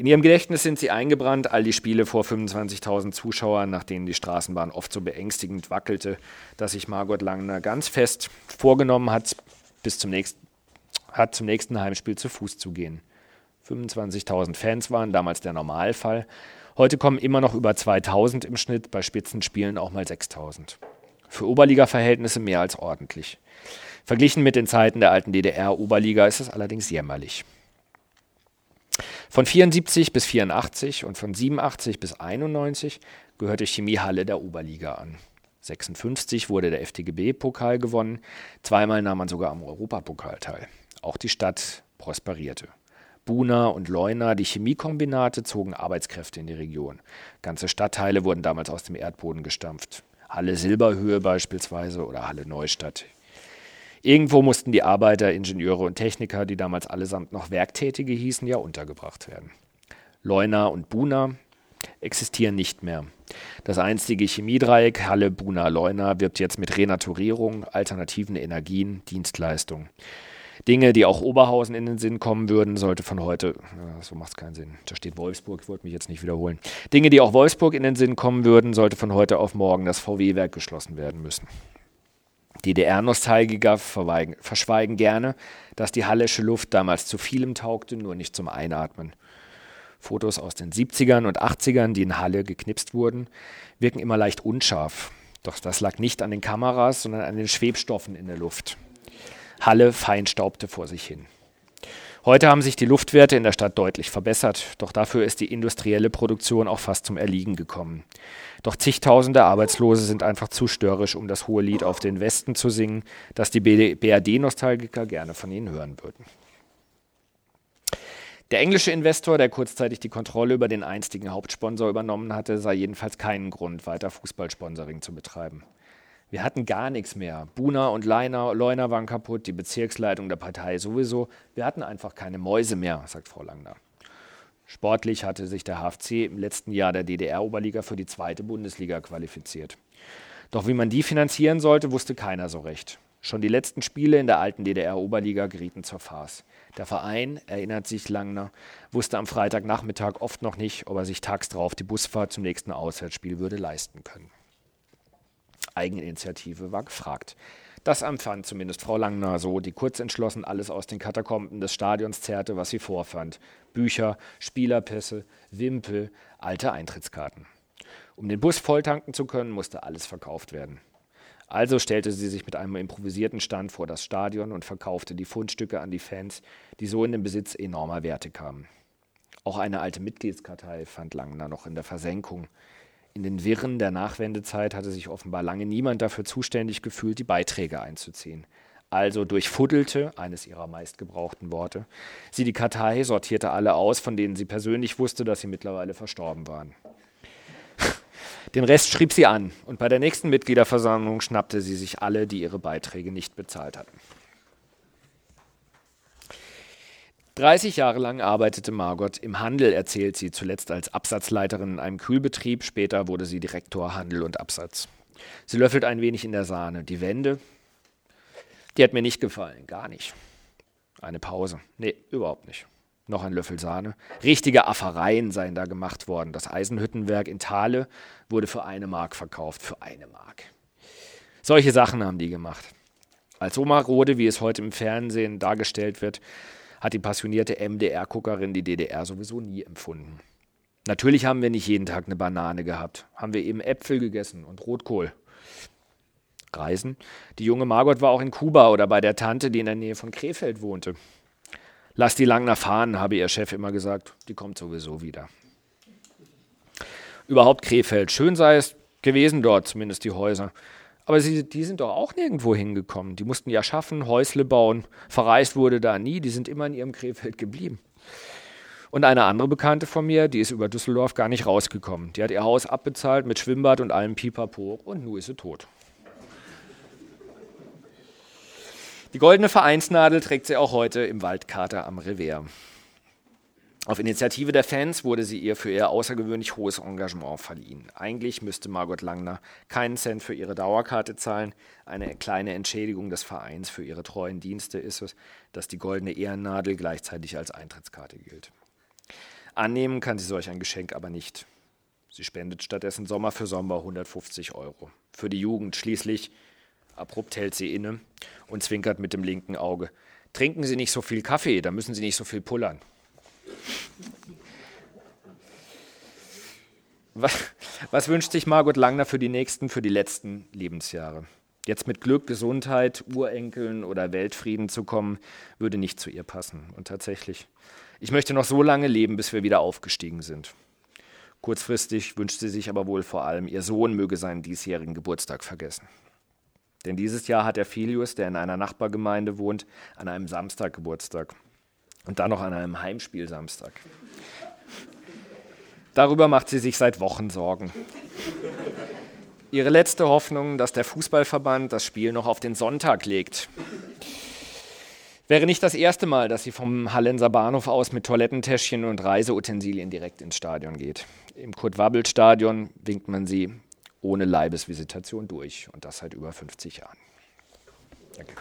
In ihrem Gedächtnis sind sie eingebrannt, all die Spiele vor 25.000 Zuschauern, nach denen die Straßenbahn oft so beängstigend wackelte, dass sich Margot Langner ganz fest vorgenommen hat, bis zum nächsten, hat zum nächsten Heimspiel zu Fuß zu gehen. 25.000 Fans waren damals der Normalfall. Heute kommen immer noch über 2.000 im Schnitt, bei Spitzenspielen auch mal 6.000. Für Oberliga-Verhältnisse mehr als ordentlich. Verglichen mit den Zeiten der alten DDR-Oberliga ist es allerdings jämmerlich. Von 74 bis 84 und von 87 bis 91 gehörte Chemiehalle der Oberliga an. 56 wurde der FTGB-Pokal gewonnen, zweimal nahm man sogar am Europapokal teil. Auch die Stadt prosperierte. Buna und Leuna, die Chemiekombinate, zogen Arbeitskräfte in die Region. Ganze Stadtteile wurden damals aus dem Erdboden gestampft. Halle Silberhöhe beispielsweise oder Halle Neustadt Irgendwo mussten die Arbeiter, Ingenieure und Techniker, die damals allesamt noch Werktätige hießen, ja untergebracht werden. Leuna und Buna existieren nicht mehr. Das einstige Chemiedreieck Halle Buna Leuna wirbt jetzt mit Renaturierung, alternativen Energien, Dienstleistungen. Dinge, die auch Oberhausen in den Sinn kommen würden, sollte von heute, so macht es keinen Sinn, da steht Wolfsburg, ich wollte mich jetzt nicht wiederholen. Dinge, die auch Wolfsburg in den Sinn kommen würden, sollte von heute auf morgen das VW-Werk geschlossen werden müssen. DDR-Nostalgiker verschweigen gerne, dass die hallische Luft damals zu vielem taugte, nur nicht zum Einatmen. Fotos aus den 70ern und 80ern, die in Halle geknipst wurden, wirken immer leicht unscharf. Doch das lag nicht an den Kameras, sondern an den Schwebstoffen in der Luft. Halle feinstaubte vor sich hin. Heute haben sich die Luftwerte in der Stadt deutlich verbessert, doch dafür ist die industrielle Produktion auch fast zum Erliegen gekommen. Doch zigtausende Arbeitslose sind einfach zu störrisch, um das hohe Lied auf den Westen zu singen, das die BRD-Nostalgiker gerne von ihnen hören würden. Der englische Investor, der kurzzeitig die Kontrolle über den einstigen Hauptsponsor übernommen hatte, sah jedenfalls keinen Grund, weiter Fußballsponsoring zu betreiben. Wir hatten gar nichts mehr. Buna und Leiner, Leuner waren kaputt, die Bezirksleitung der Partei sowieso. Wir hatten einfach keine Mäuse mehr, sagt Frau Langner. Sportlich hatte sich der HFC im letzten Jahr der DDR-Oberliga für die zweite Bundesliga qualifiziert. Doch wie man die finanzieren sollte, wusste keiner so recht. Schon die letzten Spiele in der alten DDR-Oberliga gerieten zur Farce. Der Verein, erinnert sich Langner, wusste am Freitagnachmittag oft noch nicht, ob er sich tags drauf die Busfahrt zum nächsten Auswärtsspiel würde leisten können. Eigeninitiative war gefragt. Das empfand zumindest Frau Langner so, die kurzentschlossen alles aus den Katakomben des Stadions zerrte, was sie vorfand. Bücher, Spielerpässe, Wimpel, alte Eintrittskarten. Um den Bus volltanken zu können, musste alles verkauft werden. Also stellte sie sich mit einem improvisierten Stand vor das Stadion und verkaufte die Fundstücke an die Fans, die so in den Besitz enormer Werte kamen. Auch eine alte Mitgliedskartei fand Langner noch in der Versenkung. In den Wirren der Nachwendezeit hatte sich offenbar lange niemand dafür zuständig gefühlt, die Beiträge einzuziehen. Also durchfuddelte, eines ihrer meistgebrauchten Worte, sie die Kartei, sortierte alle aus, von denen sie persönlich wusste, dass sie mittlerweile verstorben waren. Den Rest schrieb sie an und bei der nächsten Mitgliederversammlung schnappte sie sich alle, die ihre Beiträge nicht bezahlt hatten. 30 Jahre lang arbeitete Margot im Handel, erzählt sie, zuletzt als Absatzleiterin in einem Kühlbetrieb, später wurde sie Direktor Handel und Absatz. Sie löffelt ein wenig in der Sahne. Die Wände, die hat mir nicht gefallen, gar nicht. Eine Pause. Nee, überhaupt nicht. Noch ein Löffel Sahne. Richtige Affereien seien da gemacht worden. Das Eisenhüttenwerk in Thale wurde für eine Mark verkauft. Für eine Mark. Solche Sachen haben die gemacht. Als so marode, wie es heute im Fernsehen dargestellt wird, hat die passionierte MDR-Guckerin die DDR sowieso nie empfunden. Natürlich haben wir nicht jeden Tag eine Banane gehabt, haben wir eben Äpfel gegessen und Rotkohl. Reisen? Die junge Margot war auch in Kuba oder bei der Tante, die in der Nähe von Krefeld wohnte. Lass die Langner fahren, habe ihr Chef immer gesagt, die kommt sowieso wieder. Überhaupt Krefeld, schön sei es gewesen dort, zumindest die Häuser. Aber sie, die sind doch auch nirgendwo hingekommen. Die mussten ja schaffen, Häusle bauen. Verreist wurde da nie. Die sind immer in ihrem Krefeld geblieben. Und eine andere Bekannte von mir, die ist über Düsseldorf gar nicht rausgekommen. Die hat ihr Haus abbezahlt mit Schwimmbad und allem Pipapo und nun ist sie tot. Die goldene Vereinsnadel trägt sie auch heute im Waldkater am Revier. Auf Initiative der Fans wurde sie ihr für ihr außergewöhnlich hohes Engagement verliehen. Eigentlich müsste Margot Langner keinen Cent für ihre Dauerkarte zahlen. Eine kleine Entschädigung des Vereins für ihre treuen Dienste ist es, dass die goldene Ehrennadel gleichzeitig als Eintrittskarte gilt. Annehmen kann sie solch ein Geschenk aber nicht. Sie spendet stattdessen Sommer für Sommer 150 Euro. Für die Jugend schließlich. Abrupt hält sie inne und zwinkert mit dem linken Auge. Trinken Sie nicht so viel Kaffee, da müssen Sie nicht so viel pullern. Was, was, wünscht sich Margot Langner für die nächsten, für die letzten Lebensjahre? Jetzt mit Glück, Gesundheit, Urenkeln oder Weltfrieden zu kommen, würde nicht zu ihr passen. Und tatsächlich, ich möchte noch so lange leben, bis wir wieder aufgestiegen sind. Kurzfristig wünscht sie sich aber wohl vor allem, ihr Sohn möge seinen diesjährigen Geburtstag vergessen. Denn dieses Jahr hat der Filius, der in einer Nachbargemeinde wohnt, an einem Samstag Geburtstag. Und dann noch an einem Heimspielsamstag. Darüber macht sie sich seit Wochen Sorgen. Ihre letzte Hoffnung, dass der Fußballverband das Spiel noch auf den Sonntag legt. Wäre nicht das erste Mal, dass sie vom Hallenser Bahnhof aus mit Toilettentäschchen und Reiseutensilien direkt ins Stadion geht. Im Kurt-Wabbel-Stadion winkt man sie ohne Leibesvisitation durch und das seit über 50 Jahren. Danke.